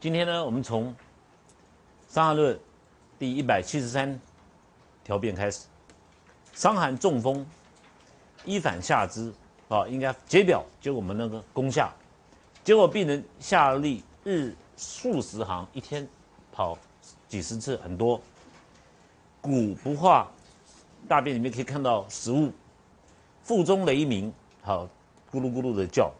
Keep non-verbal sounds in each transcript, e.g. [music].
今天呢，我们从《伤寒论》第一百七十三条辩开始。伤寒中风，一反下肢啊，应该解表，就我们那个攻下，结果病人下力日数十行，一天跑几十次，很多。骨不化，大便里面可以看到食物，腹中雷鸣，好，咕噜咕噜的叫，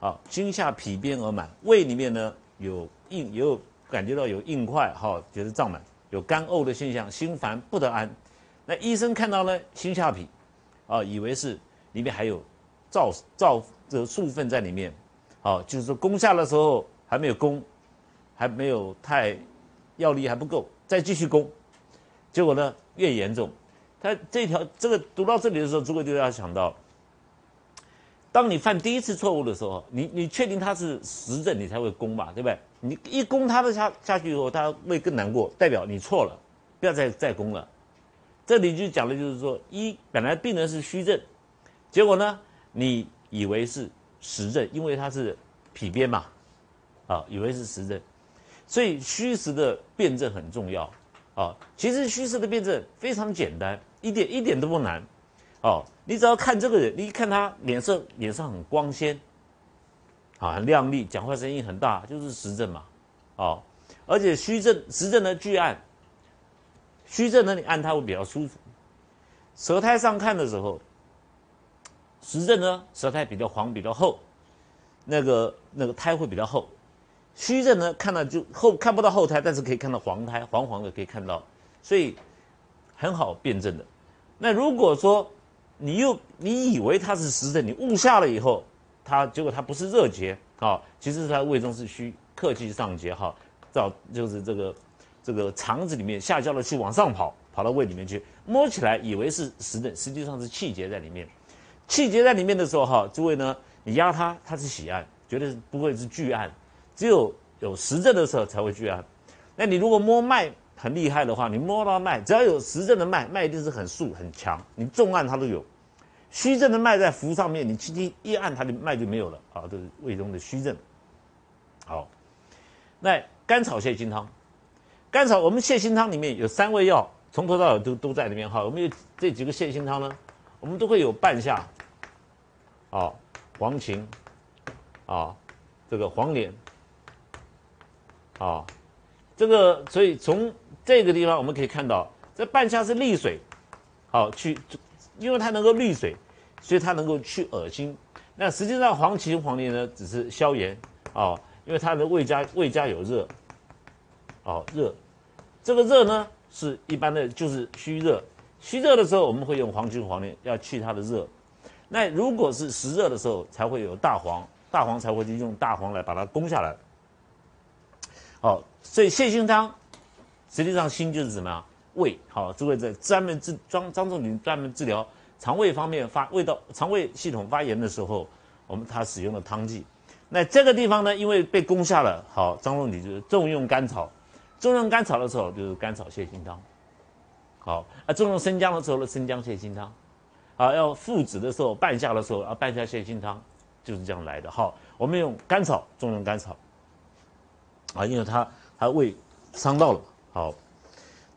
好，惊下痞便而满，胃里面呢。有硬也，有感觉到有硬块，哈，觉得胀满，有干呕的现象，心烦不得安。那医生看到呢，心下痞，啊，以为是里面还有燥燥这素分在里面，好，就是说攻下的时候还没有攻，还没有太药力还不够，再继续攻，结果呢越严重。他这条这个读到这里的时候，诸位就要想到。当你犯第一次错误的时候，你你确定他是实证，你才会攻嘛，对不对？你一攻他的下下去以后，他会更难过，代表你错了，不要再再攻了。这里就讲的就是说，一本来病人是虚症，结果呢，你以为是实症，因为他是脾边嘛，啊，以为是实症，所以虚实的辩证很重要啊。其实虚实的辩证非常简单，一点一点都不难。哦，你只要看这个人，你一看他脸色脸上很光鲜，啊，很亮丽，讲话声音很大，就是实症嘛，哦，而且虚症实症呢巨按，虚症呢你按它会比较舒服，舌苔上看的时候，实症呢舌苔比较黄比较厚，那个那个苔会比较厚，虚症呢看到就后看不到后苔，但是可以看到黄苔黄黄的可以看到，所以很好辨证的。那如果说你又你以为它是实症，你误下了以后，它结果它不是热结啊，其实是它胃中是虚，客气上结哈，到就是这个这个肠子里面下焦的气往上跑，跑到胃里面去，摸起来以为是实症，实际上是气结在里面。气结在里面的时候哈，诸位呢，你压它，它是喜按，绝对不会是巨按，只有有实症的时候才会巨按。那你如果摸脉很厉害的话，你摸到脉，只要有实症的脉，脉一定是很素很强，你重按它都有。虚症的脉在浮上面，你轻轻一按，它的脉就没有了啊！这是胃中的虚症。好，那甘草泻心汤，甘草我们泻心汤里面有三味药，从头到尾都都在里面哈。我们有这几个泻心汤呢，我们都会有半夏，啊，黄芩，啊，这个黄连，啊，这个所以从这个地方我们可以看到，这半夏是利水，好去。因为它能够利水，所以它能够去恶心。那实际上黄芪、黄连呢，只是消炎啊，因为它的胃家胃家有热，哦热，这个热呢是一般的，就是虚热。虚热的时候，我们会用黄芪、黄连要去它的热。那如果是实热的时候，才会有大黄，大黄才会去用大黄来把它攻下来。好，所以泻心汤，实际上心就是什么呀？胃好，诸位在专门治张张仲景专门治疗肠胃方面发胃道、肠胃系统发炎的时候，我们他使用的汤剂。那这个地方呢，因为被攻下了，好，张仲景就是重用甘草，重用甘草的时候就是甘草泻心汤。好，啊，重用生姜的时候呢，生姜泻心汤。啊，要附子的时候，半夏的时候啊，半夏泻心汤，就是这样来的。好，我们用甘草，重用甘草。啊，因为他他胃伤到了，好。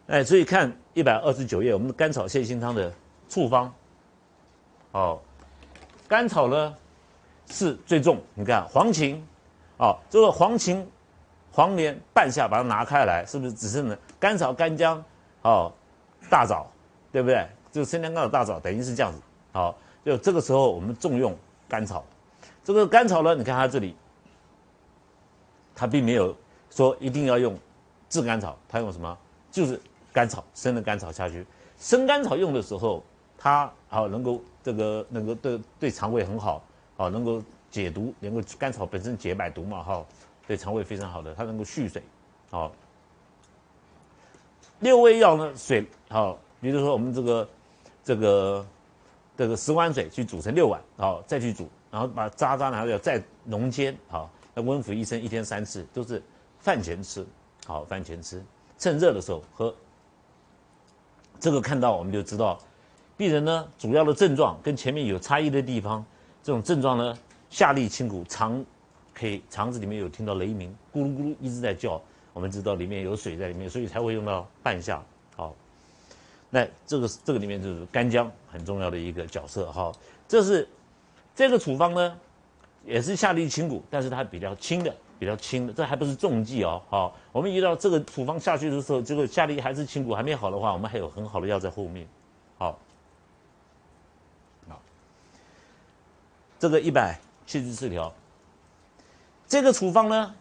哎，所以看一百二十九页，我们的甘草泻心汤的处方。哦，甘草呢是最重，你看黄芩，哦，这个黄芩、黄连、半夏，把它拿开来，是不是只剩了甘草、干姜，哦，大枣，对不对？这个生姜、甘草、大枣，等于是这样子。好，就这个时候我们重用甘草。这个甘草呢，你看它这里，它并没有说一定要用炙甘草，它用什么？就是。甘草生的甘草下去，生甘草用的时候，它好能够这个能够对对肠胃很好，好能够解毒，能够甘草本身解百毒嘛，哈，对肠胃非常好的，它能够蓄水，好。六味药呢，水好，比如说我们这个这个这个十碗水去煮成六碗，好再去煮，然后把渣渣呢要再浓煎，好，那温服一生一天三次，都是饭前吃，好饭前吃，趁热的时候喝。这个看到我们就知道，病人呢主要的症状跟前面有差异的地方，这种症状呢下利清苦，肠可以肠子里面有听到雷鸣，咕噜咕噜一直在叫，我们知道里面有水在里面，所以才会用到半夏。好，那这个这个里面就是干姜很重要的一个角色。哈，这是这个处方呢，也是下利清谷，但是它比较轻的，比较轻的，这还不是重剂哦。好，我们遇到这个处方下去的时候，这个下利还是清骨还没好的话，我们还有很好的药在后面。好，好，这个一百七十四条。这个处方呢，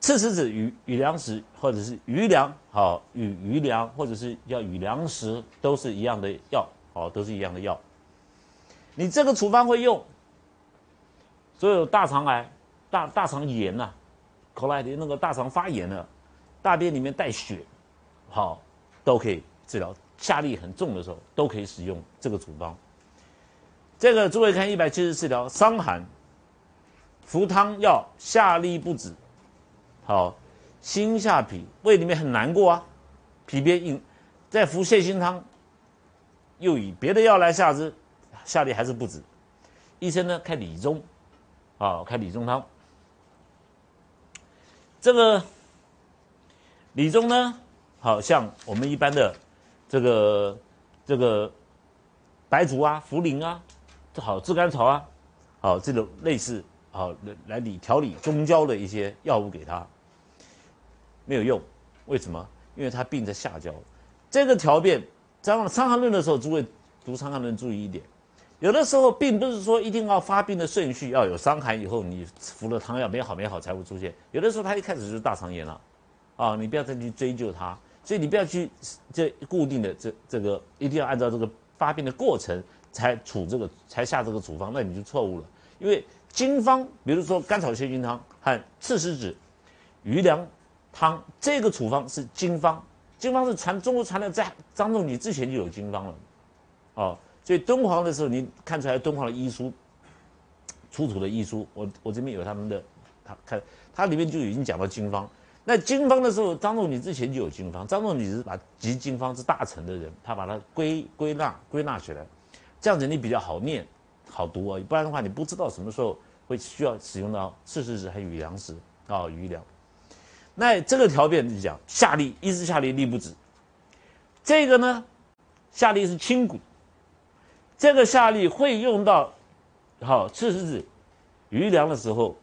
赤石子与与粮食，或者是余粮，好与余粮，或者是叫与粮食，都是一样的药，好都是一样的药。你这个处方会用，所有大肠癌、大大肠炎呐，口来的那个大肠发炎了，大便里面带血，好都可以治疗。下痢很重的时候，都可以使用这个处方。这个诸位看一百七十四条，伤寒。服汤药下利不止，好，心下痞，胃里面很难过啊，痞便硬，再服泻心汤，又以别的药来下之，下利还是不止，医生呢开理中，啊，开理中汤，这个理中呢，好像我们一般的这个这个白术啊、茯苓啊，好炙甘草啊，好这种类似。好，来来理调理中焦的一些药物给他，没有用，为什么？因为他病在下焦。这个调变，在《伤寒论》的时候，诸位读《伤寒论》注意一点，有的时候并不是说一定要发病的顺序要有伤寒以后你服了汤药没好没好才会出现，有的时候他一开始就是大肠炎了，啊，你不要再去追究他，所以你不要去这固定的这这个一定要按照这个发病的过程才处这个才下这个处方，那你就错误了，因为。经方，比如说甘草泻心汤和赤石子余粮汤，这个处方是经方。经方是传中国传的，在张仲景之前就有经方了，哦，所以敦煌的时候，你看出来敦煌的医书出土的医书，我我这边有他们的，他看它里面就已经讲到经方。那经方的时候，张仲景之前就有经方，张仲景是把集经方之大成的人，他把它归归纳归纳起来，这样子你比较好念。好读啊，不然的话你不知道什么时候会需要使用到赤石子和余粮食啊余粮。那这个条变就讲下利，一是下利利不止。这个呢，下利是清谷，这个下力会用到好赤石子余粮的时候，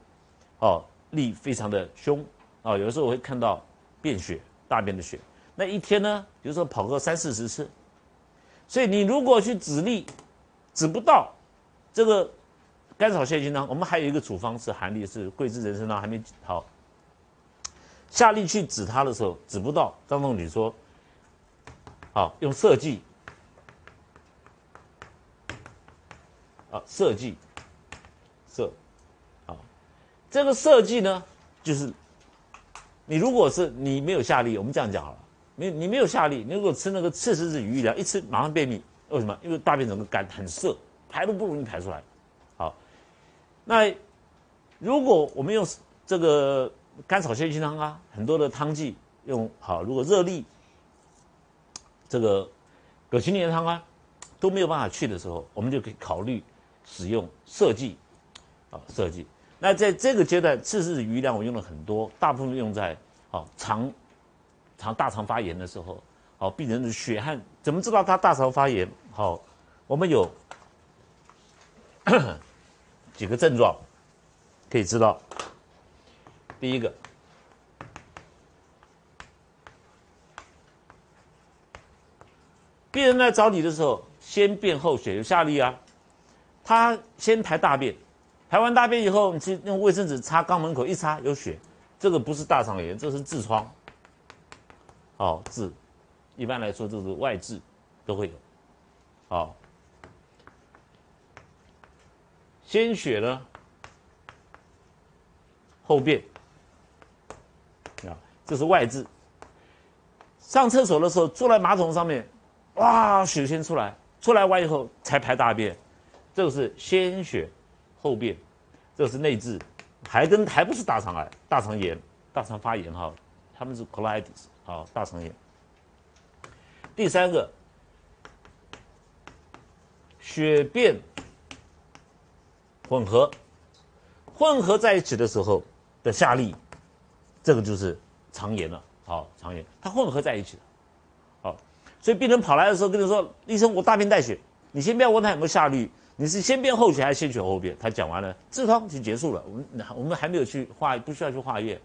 哦力非常的凶啊，有的时候我会看到便血大便的血。那一天呢，比如说跑个三四十次，所以你如果去止力止不到。这个甘草泻心汤，我们还有一个处方是寒力，是桂枝人参汤，还没好。下力去止它的时候，止不到。张仲景说：“好，用色剂。啊，涩剂，涩，好，这个涩剂呢，就是你如果是你没有下力，我们这样讲好了，没你没有下力，你如果吃那个赤石子鱼粮，一吃马上便秘，为什么？因为大便整个干很涩。”排都不容易排出来，好，那如果我们用这个甘草泻心汤啊，很多的汤剂用好，如果热力这个葛芩连汤啊都没有办法去的时候，我们就可以考虑使用设计，啊设计。那在这个阶段，赤石余量我用了很多，大部分用在好肠肠大肠发炎的时候，好病人的血汗，怎么知道他大肠发炎？好，我们有。几个症状可以知道。第一个，病人来找你的时候，先便后血有下痢啊，他先排大便，排完大便以后，你去用卫生纸擦肛门口，一擦有血，这个不是大肠炎，这是痔疮。好，痔，一般来说这是外痔，都会有。好。先血呢，后便啊，这是外痔。上厕所的时候，坐在马桶上面，哇，血先出来，出来完以后才排大便，这个是先血后便，这个是内痔，还跟还不是大肠癌、大肠炎、大肠发炎哈，他们是 colitis 好，大肠炎。第三个，血便。混合，混合在一起的时候的下痢，这个就是肠炎了。好，肠炎它混合在一起的。好，所以病人跑来的时候跟你说：“医生，我大便带血。”你先不要问他有没有下痢，你是先便后血还是先血后便？他讲完了，痔疮就结束了。我们我们还没有去化，不需要去化验，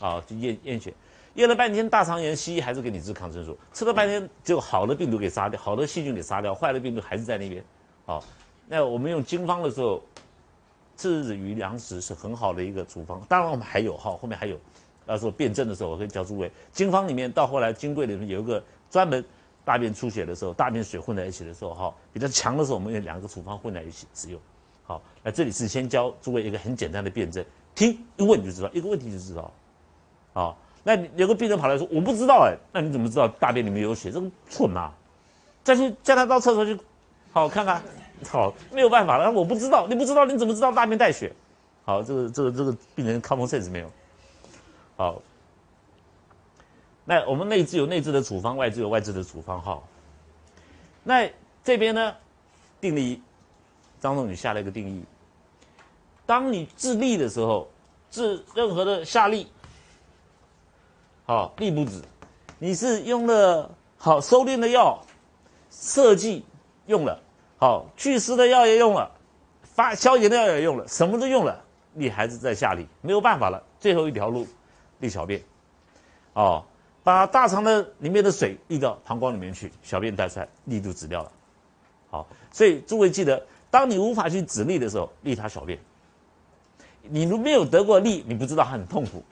啊，去验验血，验了半天大肠炎，西医还是给你治抗生素，吃了半天就好的病毒给杀掉，好的细菌给杀掉，坏的病毒还是在那边。好，那我们用经方的时候，治与粮食是很好的一个处方。当然我们还有哈，后面还有，到时候辩证的时候我可以教诸位，经方里面到后来金匮里面有一个专门。大便出血的时候，大便水混在一起的时候，哈，比较强的时候，我们用两个处方混在一起使用。好，那这里是先教诸位一个很简单的辩证，听一问就知道，一个问题就知道。好，那有个病人跑来说我不知道哎，那你怎么知道大便里面有血？这个蠢啊！再去叫他到厕所去，好看看，好没有办法了，我不知道，你不知道你怎么知道大便带血？好，这个这个这个病人 common sense 没有？好。那我们内痔有内痔的处方，外痔有外痔的处方哈。那这边呢，定义，张仲景下了一个定义：当你治痢的时候，治任何的下痢，好痢不止，你是用了好收敛的药，设剂用了，好祛湿的药也用了，发消炎的药也用了，什么都用了，你还是在下痢，没有办法了，最后一条路，利小便，哦。把大肠的里面的水沥到膀胱里面去，小便带出来，力就止掉了。好，所以诸位记得，当你无法去止力的时候，利他小便。你如没有得过利，你不知道很痛苦；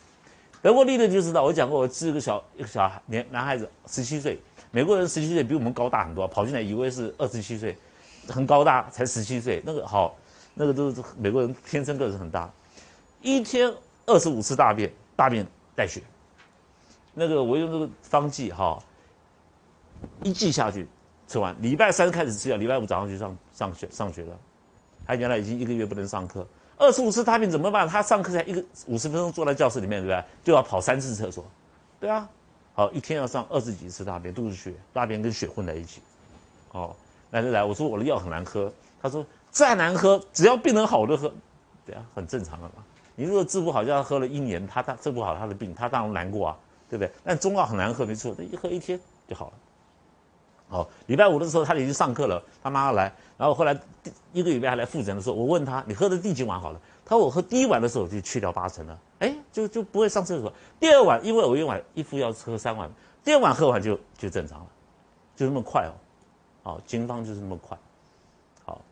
得过利的就知道。我讲过，我治个小一个小孩年男孩子，十七岁，美国人十七岁比我们高大很多，跑进来以为是二十七岁，很高大，才十七岁。那个好，那个都是美国人天生个子很大，一天二十五次大便，大便带血。那个我用这个方剂哈，一剂下去，吃完，礼拜三开始吃药，礼拜五早上去上上学上学了。他原来已经一个月不能上课，二十五次大便怎么办？他上课才一个五十分钟坐在教室里面，对不对？就要跑三次厕所，对啊，好，一天要上二十几次大便，都是血，大便跟血混在一起。哦，来来来，我说我的药很难喝，他说再难喝，只要病人好就喝，对啊，很正常的嘛。你如果治不好，叫他喝了一年，他他治不好他的病，他当然难过啊。对不对？但中药很难喝，没错，那一喝一天就好了。好，礼拜五的时候他已经上课了，他妈妈来，然后后来一个礼拜还来复诊的时候，我问他你喝的第几碗好了？他说我喝第一碗的时候就去掉八成了，哎，就就不会上厕所。第二碗，因为我一碗一副要喝三碗，第二碗喝完就就正常了，就那么快哦。好，经方就是那么快。好，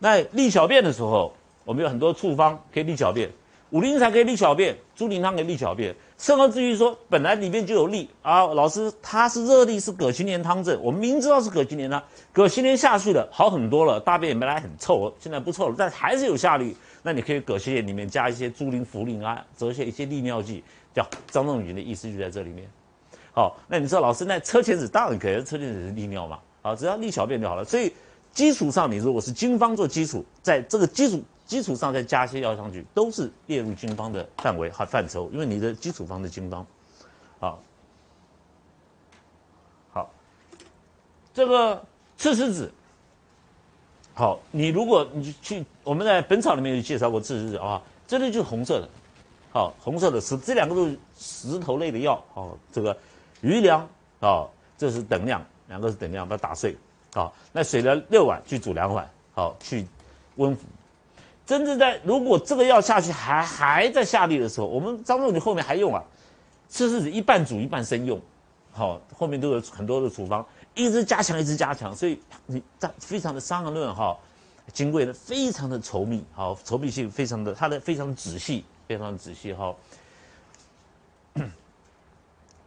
那利小便的时候。我们有很多处方可以利小便，五苓散可以利小便，猪苓汤可以利小便。甚而至于说，本来里面就有利啊，老师他是热利，是葛荨连汤症。我们明知道是葛荨连汤，葛荨连下去了，好很多了，大便也本来很臭，现在不臭了，但还是有下痢。那你可以葛荨连里面加一些猪苓、茯苓啊，折些一些利尿剂，叫张仲景的意思就在这里面。好，那你说老师，那车前子当然可以，车前子是利尿嘛，好，只要利小便就好了。所以基础上，你如果是经方做基础，在这个基础。基础上再加些药上去，都是列入经方的范围和范畴，因为你的基础方是经方，好，好，这个赤石子，好，你如果你去我们在本草里面有介绍过赤石子啊，这里就是红色的，好，红色的石，这两个都是石头类的药，好，这个余粮啊，这是等量，两个是等量，把它打碎，好，那水呢六碗去煮两碗，好，去温服。真正在如果这个药下去还还在下力的时候，我们张仲景后面还用啊，赤石子一半煮一半生用，好，后面都有很多的处方，一直加强一直加强，所以你这非常的伤寒论哈，金匮呢非常的稠密，好，稠密性非常的，它的非常仔细，非常仔细哈，[coughs]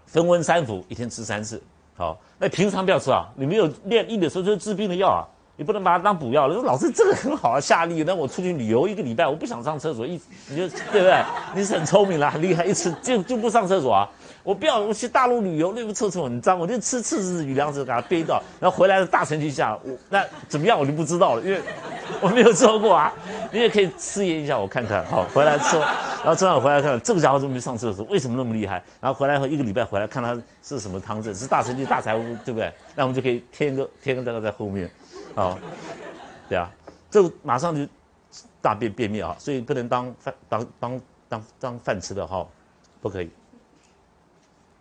分温三服，一天吃三次，好，那平常不要吃啊，你没有练痢的时候就是治病的药啊。你不能把它当补药了。说老师这个很好啊，下利。那我出去旅游一个礼拜，我不想上厕所，一你就对不对？你是很聪明了，很厉害，一吃就就不上厕所啊。我不要，我去大陆旅游，那个厕所很脏，我就吃赤子与粮食给它憋到，然后回来的大成绩下，我那怎么样我就不知道了，因为我没有做过啊。你也可以试验一下，我看看。好，回来吃，然后正好回来看这个家伙怎么没上厕所？为什么那么厉害？然后回来后一个礼拜回来看他是什么汤症，是大成绩大财务，对不对？那我们就可以添个添个这个在后面。好，对啊，这马上就大便便秘啊，所以不能当饭当当当当饭吃的哈，不可以。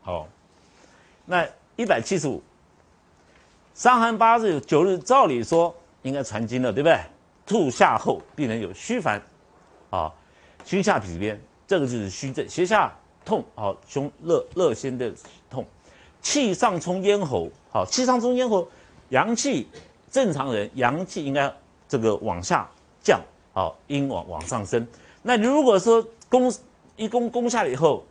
好，那一百七十五，伤寒八日九日，照理说应该传经了，对不对？吐下后，病人有虚烦，啊，胸下痞边，这个就是虚症，胁下痛，好，胸热热先的痛，气上冲咽喉，好，气上冲咽喉，阳气正常人阳气应该这个往下降，好，阴往往上升。那如果说攻一攻攻下了以后，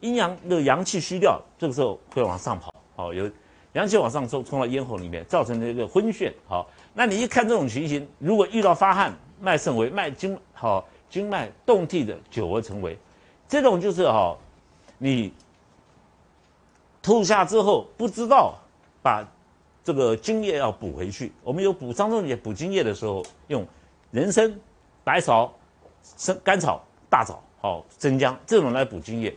阴阳的阳气虚掉，这个时候会往上跑，好，有阳气往上冲冲到咽喉里面，造成这个昏眩，好。那你一看这种情形，如果遇到发汗、脉盛为、脉经好、经脉动悸的久而成为，这种就是哈，你吐下之后不知道把这个津液要补回去。我们有补张仲景补津液的时候，用人参、白芍、生甘草、大枣、好生姜这种来补津液。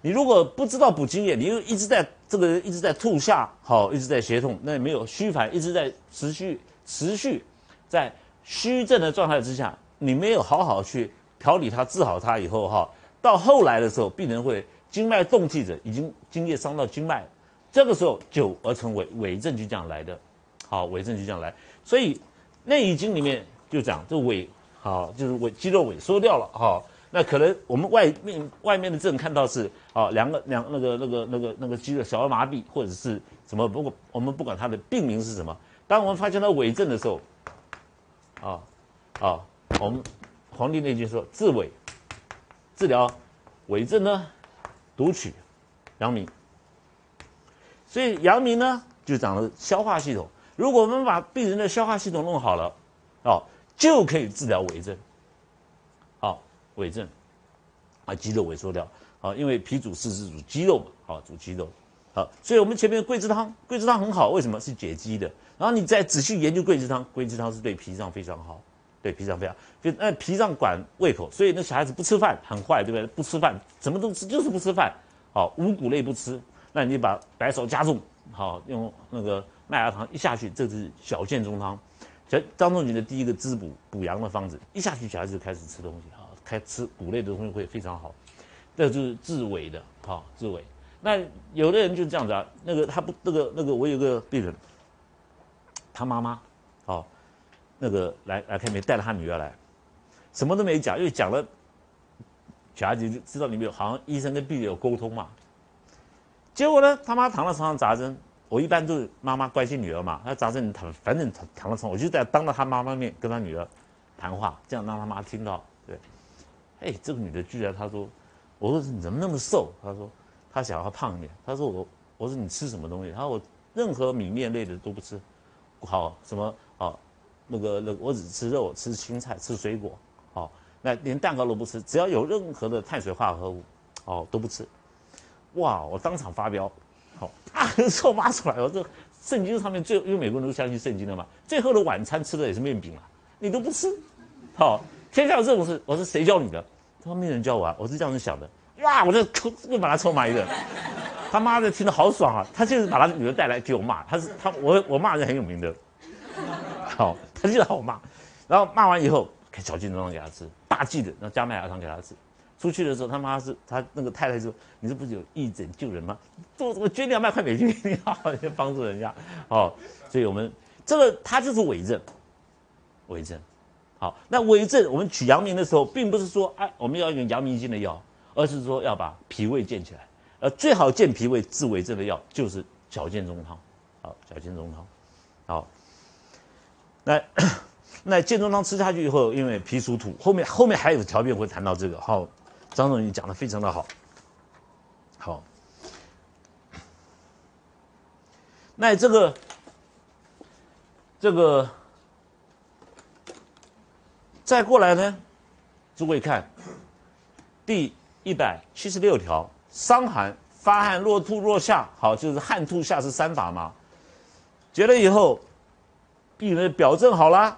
你如果不知道补津液，你又一直在这个一直在吐下，好一直在胁痛，那也没有虚烦，一直在持续。持续在虚症的状态之下，你没有好好去调理它、治好它以后，哈，到后来的时候，病人会经脉动悸者，已经津液伤到经脉，这个时候久而成为痿症就这样来的，好，痿症就这样来。所以《内经》里面就讲这痿，好，就是痿肌肉萎缩掉了，好，那可能我们外面外面的症看到是啊，两个两那个那个那个那个肌肉小儿麻痹或者是什么，不过我们不管它的病名是什么。当我们发现到痿症的时候，啊啊，我们《黄帝内经》说治痿，治疗痿症呢，独取阳明。所以阳明呢，就讲了消化系统。如果我们把病人的消化系统弄好了，哦，就可以治疗痿症。好，痿症啊，肌肉萎缩掉。好，因为脾主四肢主肌肉嘛，好，主肌肉。好，所以我们前面桂枝汤，桂枝汤很好，为什么是解肌的？然后你再仔细研究桂枝汤，桂枝汤是对脾脏非常好，对脾脏非常，就那脾脏管胃口，所以那小孩子不吃饭很坏，对不对？不吃饭，什么都吃，就是不吃饭。好，五谷类不吃，那你把白芍加重，好，用那个麦芽糖一下去，这是小建中汤，小张仲景的第一个滋补补阳的方子，一下去小孩子就开始吃东西，好，开吃谷类的东西会非常好，这就是治痿的，好，治痿。那有的人就是这样子啊，那个他不，那个那个我有个病人。他妈妈，哦，那个来来看病，带了他女儿来，什么都没讲，因为讲了，小孩子就知道里面有，好像医生跟病人有沟通嘛。结果呢，他妈躺在床上扎针，我一般都是妈妈关心女儿嘛，那扎针躺，反正躺躺在床，我就在当着他妈妈面跟他女儿谈话，这样让他妈听到。对，哎，这个女的居然她说，我说你怎么那么瘦？她说她想要胖一点。她说我，我说你吃什么东西？她说我任何米面类的都不吃。好什么好，那个那我只吃肉，吃青菜，吃水果，好，那连蛋糕都不吃，只要有任何的碳水化合物，哦都不吃，哇！我当场发飙，好啊，臭骂 [laughs] 出来！我这圣经上面最，因为美国人都相信圣经的嘛，最后的晚餐吃的也是面饼啊，你都不吃，好，天下有这种事，我说谁教你的？他说没人教我啊，我是这样子想的，哇！我就又把他臭骂一顿。他妈的听得好爽啊！他就是把他女儿带来给我骂，他是他我我骂人很有名的，好，他就让我骂，然后骂完以后给小金中给他吃，大剂的，然后加麦芽糖给他吃。出去的时候，他妈是他那个太太说：“你这不是有义诊救人吗？做我捐两百块美金给你，好好帮助人家。”哦，所以我们这个他就是伪证，伪证。好，那伪证我们取阳明的时候，并不是说哎我们要用阳明经的药，而是说要把脾胃健起来。呃，最好健脾胃治伪症的药就是小建中汤，好，小建中汤，好。那 [coughs] 那建中汤吃下去以后，因为脾属土，后面 [coughs] 后面还有条件会谈到这个。好，张总你讲的非常的好，好。那这个这个再过来呢，诸位看第一百七十六条。伤寒发汗若吐若下，好，就是汗吐下是三法嘛。结了以后，病人表症好了，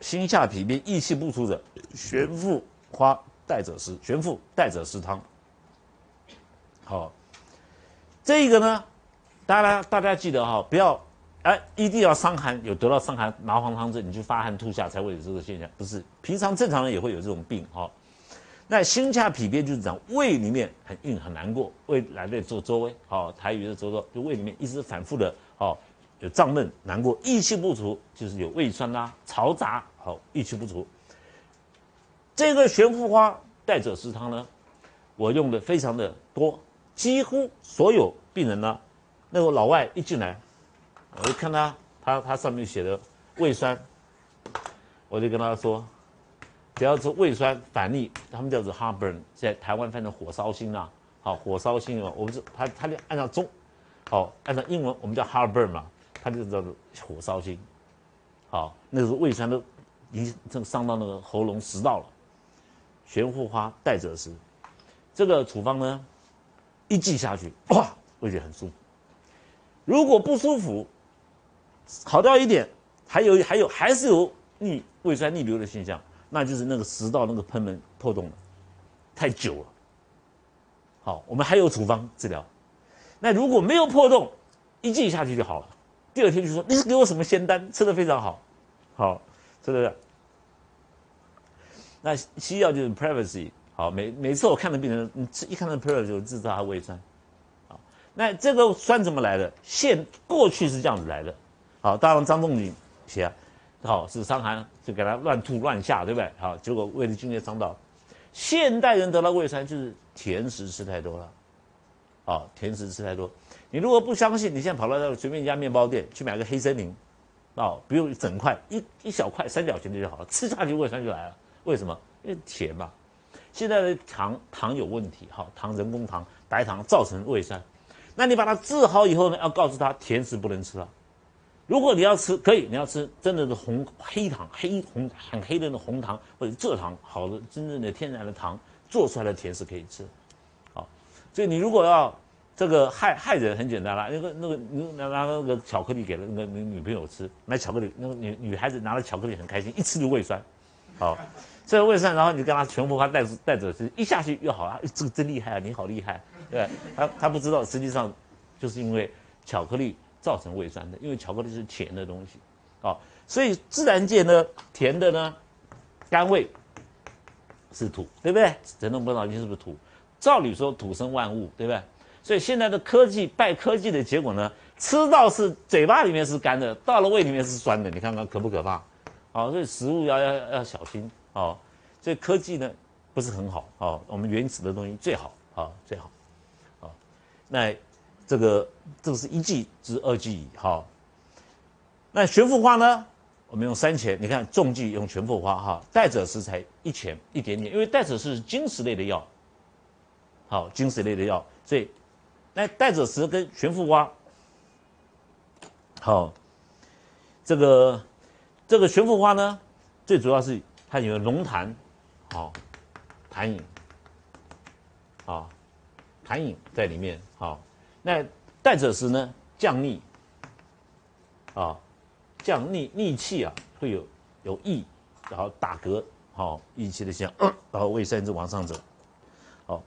心下痞病，益气不出者，玄附花带者湿，玄附带者湿汤。好，这个呢，大家大家记得哈，不要哎，一定要伤寒，有得到伤寒麻黄汤症，你去发汗吐下才会有这个现象，不是？平常正常人也会有这种病，哈。那心下脾憋就是讲胃里面很硬很难过，胃来的做周围，好，台语的周周，就胃里面一直反复的，好，有胀闷难过，益气不足，就是有胃酸啦、嘈杂，好，益气不足。这个悬浮花带者食汤呢，我用的非常的多，几乎所有病人呢，那个老外一进来，我就看他，他他上面写的胃酸，我就跟他说。只要是胃酸反逆，他们叫做 heartburn，在台湾翻成火烧心啊，好，火烧心啊，我们是他他就按照中，好，按照英文我们叫 heartburn 嘛，他就叫做火烧心，好，那个胃酸都已经正伤到那个喉咙食道了，玄附花带者食，这个处方呢，一剂下去，哇，味觉很舒服。如果不舒服，好掉一点，还有还有还是有逆胃酸逆流的现象。那就是那个食道那个喷门破洞了，太久了。好，我们还有处方治疗。那如果没有破洞，一剂下去就好了。第二天就说你是给我什么仙丹，吃的非常好，好，是不是？那西药就是 privacy。好，每每次我看到病人，你一看到 privacy 就知道他胃酸。好，那这个酸怎么来的？现过去是这样子来的。好，当然张仲景写。好是伤寒，就给他乱吐乱下，对不对？好，结果胃的津液伤到。现代人得了胃酸，就是甜食吃太多了。好，甜食吃太多。你如果不相信，你现在跑到那随便一家面包店去买个黑森林，哦，不用整块，一一小块三角形的就好了，吃下去胃酸就来了。为什么？因为甜嘛。现在的糖糖有问题，好，糖人工糖、白糖造成胃酸。那你把它治好以后呢，要告诉他甜食不能吃了。如果你要吃，可以，你要吃真的是红黑糖、黑红很黑的那种红糖或者蔗糖，好的真正的天然的糖做出来的甜食可以吃，好，所以你如果要这个害害人，很简单了，那个那个拿拿那个巧克力给了那个女女朋友吃，买巧克力，那个女女孩子拿了巧克力很开心，一吃就胃酸，好，这个胃酸，然后你跟他全部她带带着吃，一下去又好了，这个真厉害啊，你好厉害，对，他他不知道，实际上就是因为巧克力。造成胃酸的，因为巧克力是甜的东西，啊，所以自然界呢，甜的呢，甘味是土，对不对？人动不脑筋是不是土？照理说土生万物，对不对？所以现在的科技拜科技的结果呢，吃到是嘴巴里面是干的，到了胃里面是酸的，你看看可不可怕？好，所以食物要要要小心，哦，所以科技呢不是很好，哦，我们原始的东西最好，啊，最好，啊，那。这个这个是一剂至二剂哈，那玄附花呢？我们用三钱，你看重剂用玄附花哈，带者食才一钱一点点，因为带者是金石类的药，好金石类的药，所以那带者食跟玄附花，好，这个这个玄附花呢，最主要是它有龙痰，好痰饮，啊痰饮在里面好。那带者时呢，降逆，啊，降逆逆气啊，会有有益，然后打嗝，好，益气的象，然后胃酸就往上走，好，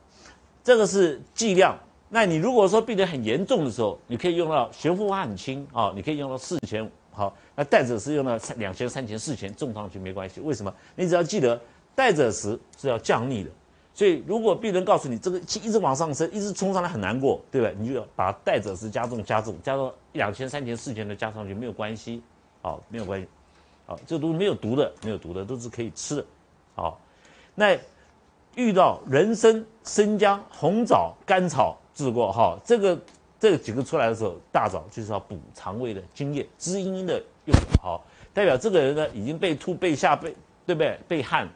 这个是剂量。那你如果说病得很严重的时候，你可以用到悬浮花很轻啊，你可以用到四钱，好，那带者是用到两钱、三钱、四钱，重上去没关系。为什么？你只要记得带者时是要降逆的。所以，如果病人告诉你这个气一直往上升，一直冲上来很难过，对不对？你就要把带者是加重、加重、加重两千、三千、四千的加上去，没有关系，好，没有关系，好，这都是没有毒的，没有毒的，都是可以吃的，好。那遇到人参、生姜、红枣、甘草治过哈，这个这几个出来的时候，大枣就是要补肠胃的津液，滋阴的用，好，代表这个人呢已经被吐、被下、被对不对？被汗。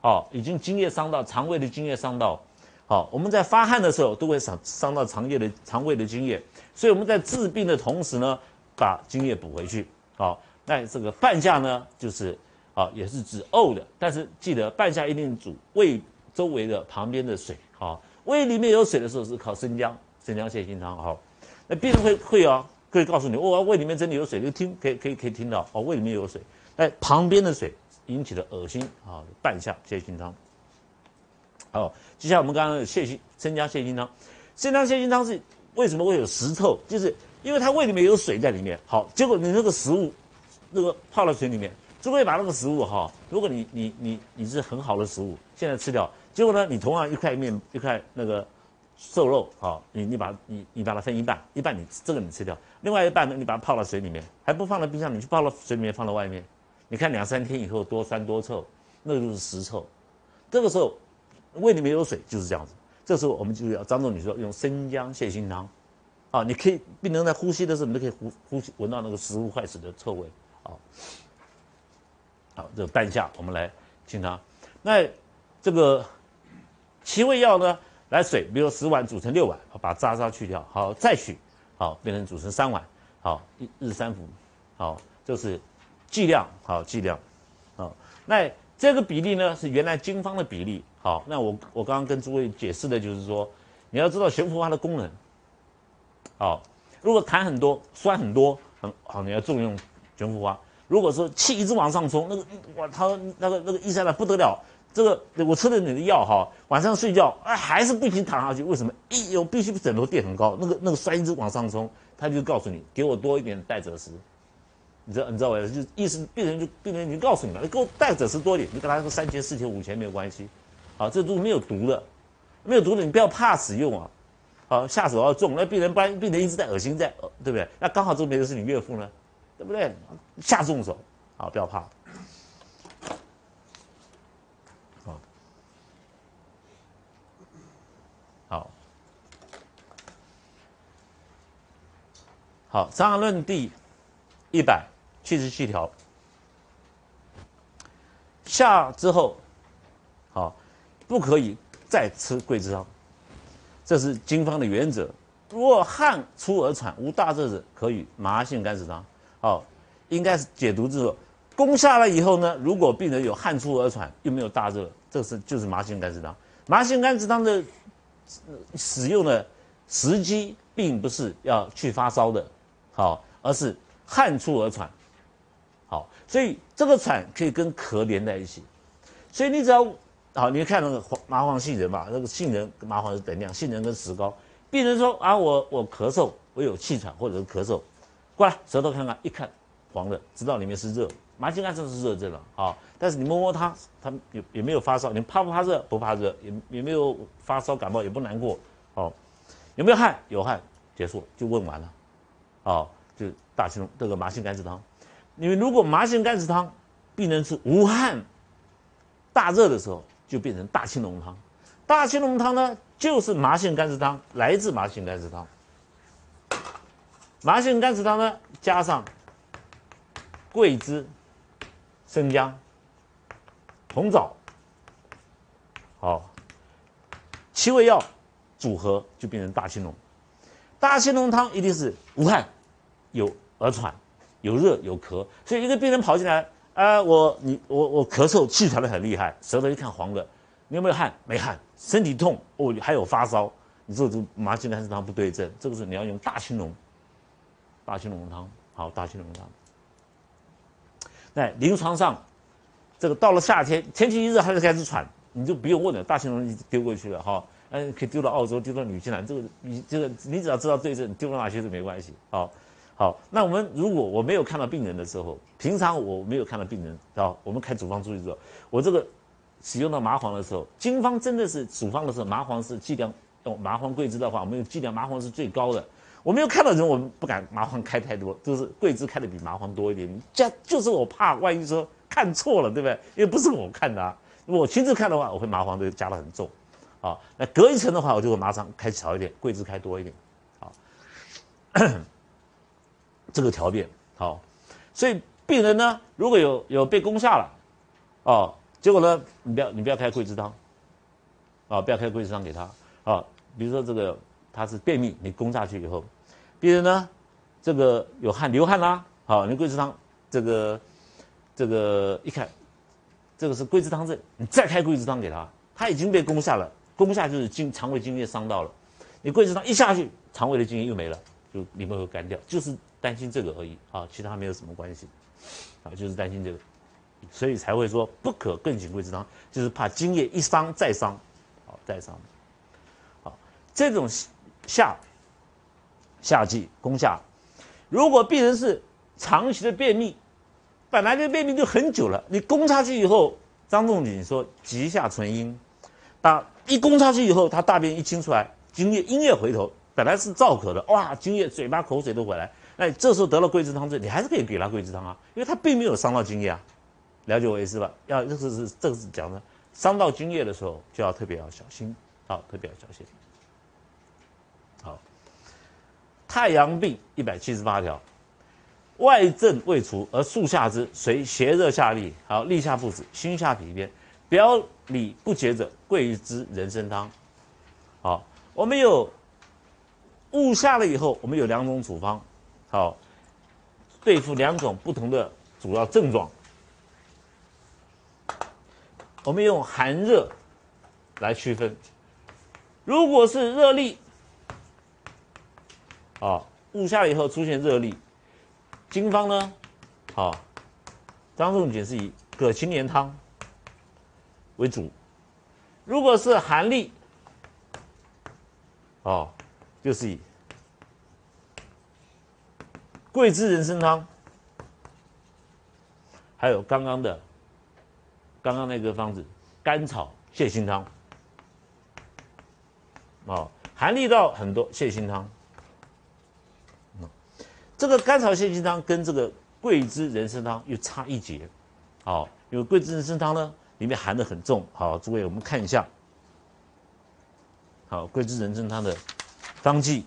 好，已经津液伤到肠胃的津液伤到，好，我们在发汗的时候都会伤伤到肠液的肠胃的津液，所以我们在治病的同时呢，把津液补回去。好，那这个半夏呢，就是啊，也是指呕的，但是记得半夏一定煮胃周围的旁边的水。好，胃里面有水的时候是靠生姜，生姜泻心汤。好，那病人会会啊，会告诉你，哦，胃里面真的有水，就听可以可以可以听到，哦，胃里面有水，哎，旁边的水。引起的恶心啊，半夏泻心汤。好，接下来我们刚刚的泻心生姜泻心汤，生姜泻心汤是为什么会有石头？就是因为它胃里面有水在里面。好，结果你那个食物，那个泡到水里面，就会把那个食物哈，如果你你你你是很好的食物，现在吃掉，结果呢，你同样一块面一块那个瘦肉，好，你你把你你把它分一半，一半你这个你吃掉，另外一半呢，你把它泡到水里面，还不放到冰箱，你去泡到水里面放到外面，你看两三天以后多酸多臭，那个就是食臭。这个时候胃里面有水就是这样子。这时候我们就要张仲景说用生姜泻心汤，啊，你可以病人在呼吸的时候，你都可以呼呼吸闻到那个食物坏死的臭味，啊，好，这个半夏我们来清汤。那这个七味药呢，来水，比如十碗煮成六碗，把渣渣去掉，好，再取，好，变成煮成三碗，好，一日三服，好，就是剂量，好剂量，好，那这个比例呢是原来经方的比例。好，那我我刚刚跟诸位解释的就是说，你要知道悬浮花的功能。好，如果痰很多、酸很多，很好，你要重用悬浮花。如果说气一直往上冲，那个哇，他那个那个医生呢不得了，这个我吃了你的药哈，晚上睡觉啊还是不行躺下去，为什么？一有必须枕头垫很高，那个那个酸一直往上冲，他就告诉你，给我多一点代赭石。你知道你知道吧？就意思病人就病人已经告诉你了，给我代赭石多一点，你给他个三钱四钱五钱没有关系。好，这都没有毒的，没有毒的，你不要怕使用啊。好，下手要重，那病人不然病人一直在恶心在，对不对？那刚好这个没的是你岳父呢，对不对？下重手，好，不要怕。好，《伤寒论》第一百七十七条，下之后，好。不可以再吃桂枝汤，这是经方的原则。若汗出而喘无大热者，可以麻杏甘石汤。好，应该是解毒之后，攻下来以后呢，如果病人有汗出而喘又没有大热，这是就是麻杏甘石汤。麻杏甘石汤的使用的时机，并不是要去发烧的，好，而是汗出而喘。好，所以这个喘可以跟咳连在一起，所以你只要。好，你看那个麻黄杏仁嘛，那个杏仁跟麻黄是等量，杏仁跟石膏。病人说啊，我我咳嗽，我有气喘或者是咳嗽，过来舌头看看，一看黄的，知道里面是热。麻杏甘这是热症了，好，但是你摸摸它，它也也没有发烧，你怕不怕热？不怕热，也也没有发烧感冒，也不难过，好，有没有汗？有汗，结束就问完了，好，就大青龙这个麻杏甘石汤。你们如果麻杏甘石汤，病人是无汗、大热的时候。就变成大青龙汤，大青龙汤呢，就是麻杏甘石汤，来自麻杏甘石汤。麻杏甘石汤呢，加上桂枝、生姜、红枣，好，七味药组合就变成大青龙。大青龙汤一定是无汗、有耳喘、有热、有咳，所以一个病人跑进来。啊，我你我我咳嗽，气喘的很厉害，舌头一看黄的，你有没有汗？没汗，身体痛，哦，还有发烧，你这这麻杏甘石汤不对症，这个是你要用大青龙，大青龙汤，好，大青龙汤。那临床上，这个到了夏天，天气一热，他就开始喘，你就不用问了，大青龙丢过去了哈，嗯，可以丢到澳洲，丢到纽西兰，这个你这个你只要知道对症，丢到哪些都没关系，好。好，那我们如果我没有看到病人的时候，平常我没有看到病人，啊，我们开处方注意之后，我这个使用到麻黄的时候，经方真的是处方的时候，麻黄是剂量用麻黄桂枝的话，我们用剂量麻黄是最高的。我没有看到人，我们不敢麻黄开太多，就是桂枝开的比麻黄多一点。加就是我怕万一说看错了，对不对？因为不是我看的，啊，我亲自看的话，我会麻黄都加的很重。好，那隔一层的话，我就会马上开少一点，桂枝开多一点。好。这个条变好，所以病人呢，如果有有被攻下了，哦，结果呢，你不要你不要开桂枝汤，啊，不要开桂枝汤给他啊。比如说这个他是便秘，你攻下去以后，病人呢，这个有汗流汗啦，好，你桂枝汤这个这个一看，这个是桂枝汤症，你再开桂枝汤给他，他已经被攻下了，攻下就是经肠胃经液伤到了，你桂枝汤一下去，肠胃的经液又没了，就里面会干掉，就是。担心这个而已啊，其他没有什么关系，啊，就是担心这个，所以才会说不可更醒桂枝汤，就是怕津液一伤再伤，好再伤，好这种下夏季攻下。如果病人是长期的便秘，本来这便秘就很久了，你攻下去以后，张仲景说急下存阴，当一攻下去以后，他大便一清出来，津液阴液回头，本来是燥渴的，哇，津液嘴巴口水都回来，那这时候得了桂枝汤，症你还是可以给他桂枝汤啊，因为他并没有伤到津液啊，了解我意思吧？要这个是这个是讲的，伤到津液的时候就要特别要小心，好，特别要小心。好，太阳病一百七十八条，外症未除而速下之，随邪热下利，好，立下附子，心下痞表里不洁者，桂枝人参汤。好，我们有误下了以后，我们有两种处方，好，对付两种不同的主要症状。我们用寒热来区分，如果是热力，啊，误下了以后出现热力，经方呢，好，张仲景是以葛芩连汤为主；如果是寒力，哦，就是以桂枝人参汤，还有刚刚的。刚刚那个方子，甘草泻心汤，哦，寒力到很多泻心汤，这个甘草泻心汤跟这个桂枝人参汤又差一截，好，因为桂枝人参汤呢里面含的很重，好，诸位我们看一下，好，桂枝人参汤的方剂。